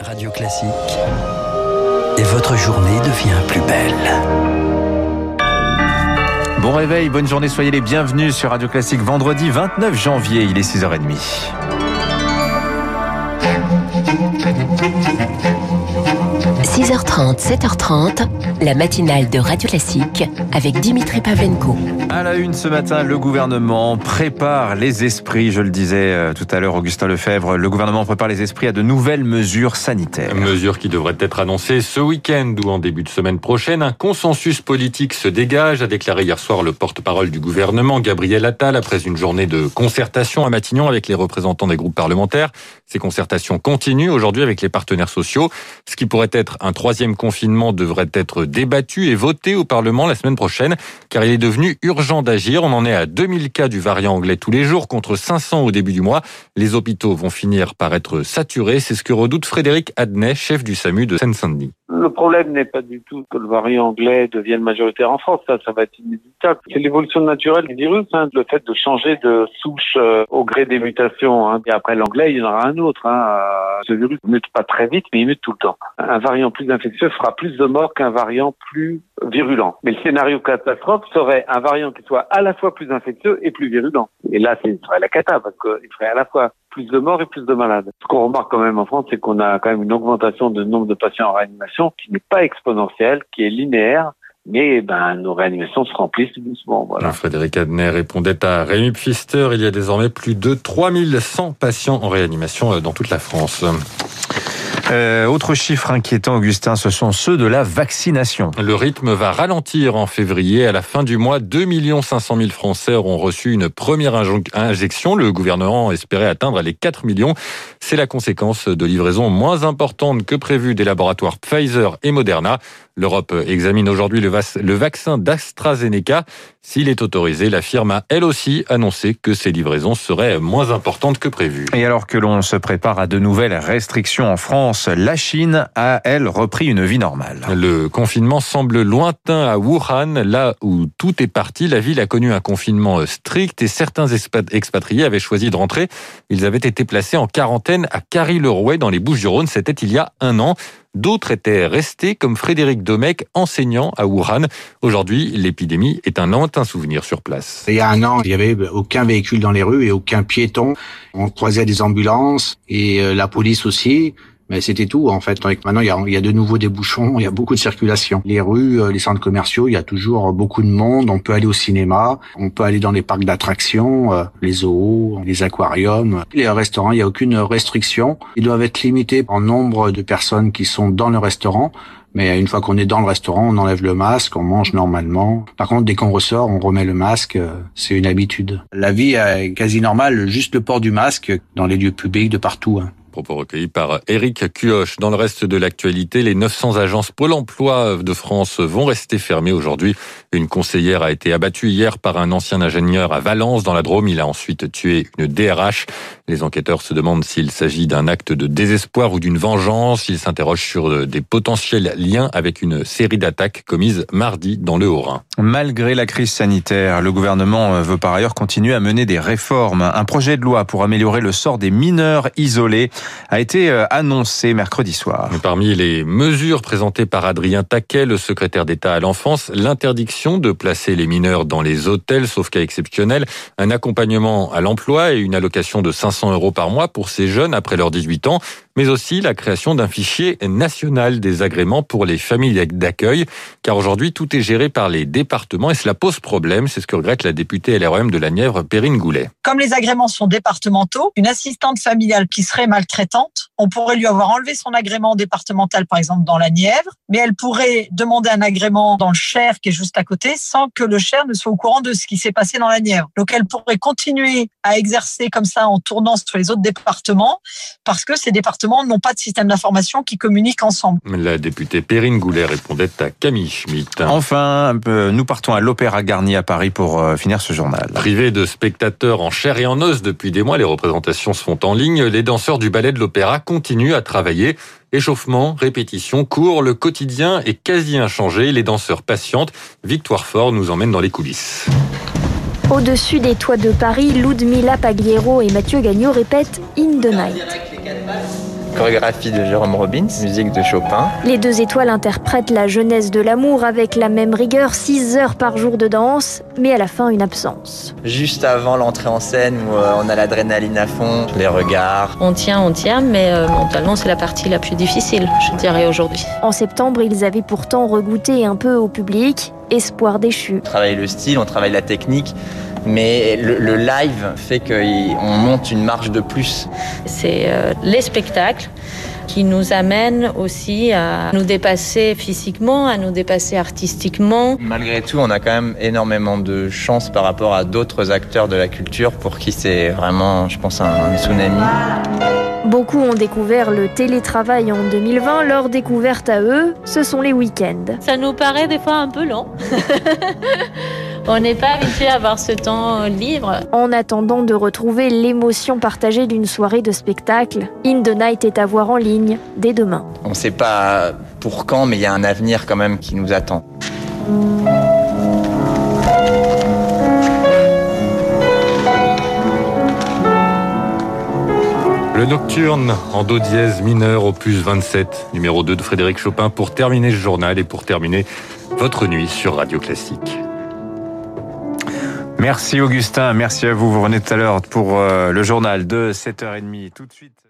Radio Classique. Et votre journée devient plus belle. Bon réveil, bonne journée, soyez les bienvenus sur Radio Classique vendredi 29 janvier, il est 6h30. 6h30, 7h30, la matinale de Radio Classique avec Dimitri Pavlenko. À la une ce matin, le gouvernement prépare les esprits, je le disais euh, tout à l'heure, Augustin Lefebvre, le gouvernement prépare les esprits à de nouvelles mesures sanitaires. Mesures qui devraient être annoncées ce week-end ou en début de semaine prochaine. Un consensus politique se dégage, a déclaré hier soir le porte-parole du gouvernement, Gabriel Attal, après une journée de concertation à Matignon avec les représentants des groupes parlementaires. Ces concertations continuent aujourd'hui avec les partenaires sociaux. Ce qui pourrait être un troisième confinement devrait être débattu et voté au Parlement la semaine prochaine, car il est devenu urgent d'agir. On en est à 2000 cas du variant anglais tous les jours, contre 500 au début du mois. Les hôpitaux vont finir par être saturés. C'est ce que redoute Frédéric Adnet, chef du SAMU de Seine-Saint-Denis. Le problème n'est pas du tout que le variant anglais devienne majoritaire en France, ça, ça va être inévitable. C'est l'évolution naturelle du virus, hein, le fait de changer de souche euh, au gré des mutations. Hein. Après l'anglais, il y en aura un autre. Hein. Euh, ce virus ne mute pas très vite, mais il mute tout le temps. Un variant plus infectieux fera plus de morts qu'un variant plus virulent. Mais le scénario catastrophe serait un variant qui soit à la fois plus infectieux et plus virulent. Et là, ce serait la cata, parce qu'il ferait à la fois plus de morts et plus de malades. Ce qu'on remarque quand même en France, c'est qu'on a quand même une augmentation de nombre de patients en réanimation qui n'est pas exponentielle, qui est linéaire, mais ben, nos réanimations se remplissent doucement. Voilà. Frédéric Adnet répondait à Rémi Pfister. Il y a désormais plus de 3100 patients en réanimation euh, dans toute la France. Euh, autre chiffre inquiétant, Augustin, ce sont ceux de la vaccination. Le rythme va ralentir en février. À la fin du mois, 2 500 000 Français auront reçu une première injection. Le gouvernement espérait atteindre les 4 millions. C'est la conséquence de livraisons moins importantes que prévues des laboratoires Pfizer et Moderna. L'Europe examine aujourd'hui le, le, vaccin d'AstraZeneca. S'il est autorisé, la firme a elle aussi annoncé que ses livraisons seraient moins importantes que prévues. Et alors que l'on se prépare à de nouvelles restrictions en France, la Chine a, elle, repris une vie normale. Le confinement semble lointain à Wuhan, là où tout est parti. La ville a connu un confinement strict et certains expatriés avaient choisi de rentrer. Ils avaient été placés en quarantaine à Carry-le-Rouet dans les Bouches-du-Rhône. C'était il y a un an. D'autres étaient restés, comme Frédéric Domecq, enseignant à Wuhan. Aujourd'hui, l'épidémie est un lointain souvenir sur place. Il y a un an, il n'y avait aucun véhicule dans les rues et aucun piéton. On croisait des ambulances et euh, la police aussi. Mais c'était tout en fait. Maintenant, il y, a, il y a de nouveau des bouchons, il y a beaucoup de circulation. Les rues, euh, les centres commerciaux, il y a toujours beaucoup de monde. On peut aller au cinéma, on peut aller dans les parcs d'attractions, euh, les zoos, les aquariums. Les restaurants, il n'y a aucune restriction. Ils doivent être limités en nombre de personnes qui sont dans le restaurant. Mais une fois qu'on est dans le restaurant, on enlève le masque, on mange normalement. Par contre, dès qu'on ressort, on remet le masque. Euh, c'est une habitude. La vie est quasi normale, juste le port du masque dans les lieux publics de partout. Propos recueillis par Éric Cuoche. Dans le reste de l'actualité, les 900 agences Pôle emploi de France vont rester fermées aujourd'hui. Une conseillère a été abattue hier par un ancien ingénieur à Valence, dans la Drôme. Il a ensuite tué une DRH. Les enquêteurs se demandent s'il s'agit d'un acte de désespoir ou d'une vengeance. Ils s'interrogent sur des potentiels liens avec une série d'attaques commises mardi dans le Haut-Rhin. Malgré la crise sanitaire, le gouvernement veut par ailleurs continuer à mener des réformes. Un projet de loi pour améliorer le sort des mineurs isolés a été euh, annoncé mercredi soir. Parmi les mesures présentées par Adrien Taquet, le secrétaire d'État à l'enfance, l'interdiction de placer les mineurs dans les hôtels, sauf cas exceptionnel, un accompagnement à l'emploi et une allocation de 500 euros par mois pour ces jeunes après leurs 18 ans, mais aussi la création d'un fichier national des agréments pour les familles d'accueil, car aujourd'hui tout est géré par les départements et cela pose problème, c'est ce que regrette la députée LREM de la Nièvre, Perrine Goulet. Comme les agréments sont départementaux, une assistante familiale qui serait maltraitante, on pourrait lui avoir enlevé son agrément départemental par exemple dans la Nièvre, mais elle pourrait demander un agrément dans le Cher qui est juste à côté sans que le Cher ne soit au courant de ce qui s'est passé dans la Nièvre. Donc elle pourrait continuer à exercer comme ça en tournant sur les autres départements parce que ces départements n'ont pas de système d'information qui communique ensemble. La députée Perrine Goulet répondait à Camille Schmitt. Enfin, nous partons à l'Opéra Garnier à Paris pour euh, finir ce journal. Privé de spectateurs en chair et en os depuis des mois, les représentations se font en ligne. Les danseurs du ballet de l'Opéra continuent à travailler. Échauffement, répétition, cours, le quotidien est quasi inchangé. Les danseurs patientent. Victoire Fort nous emmène dans les coulisses. Au-dessus des toits de Paris, Ludmila Pagliero et Mathieu Gagnot répètent In the Night. Chorégraphie de Jérôme Robbins, musique de Chopin. Les deux étoiles interprètent la jeunesse de l'amour avec la même rigueur, 6 heures par jour de danse, mais à la fin une absence. Juste avant l'entrée en scène où euh, on a l'adrénaline à fond, les regards. On tient, on tient, mais euh, mentalement c'est la partie la plus difficile, je dirais aujourd'hui. En septembre, ils avaient pourtant regoûté un peu au public, espoir déchu. On travaille le style, on travaille la technique. Mais le, le live fait qu'on monte une marge de plus. C'est euh, les spectacles qui nous amènent aussi à nous dépasser physiquement, à nous dépasser artistiquement. Malgré tout, on a quand même énormément de chance par rapport à d'autres acteurs de la culture pour qui c'est vraiment, je pense, un, un tsunami. Beaucoup ont découvert le télétravail en 2020. Leur découverte à eux, ce sont les week-ends. Ça nous paraît des fois un peu long. On n'est pas habitué à avoir ce temps libre. En attendant de retrouver l'émotion partagée d'une soirée de spectacle, In the Night est à voir en ligne dès demain. On ne sait pas pour quand, mais il y a un avenir quand même qui nous attend. Le Nocturne en do dièse mineur opus 27, numéro 2 de Frédéric Chopin pour terminer ce journal et pour terminer votre nuit sur Radio Classique. Merci Augustin, merci à vous. Vous revenez tout à l'heure pour euh, le journal de 7h30. Tout de suite.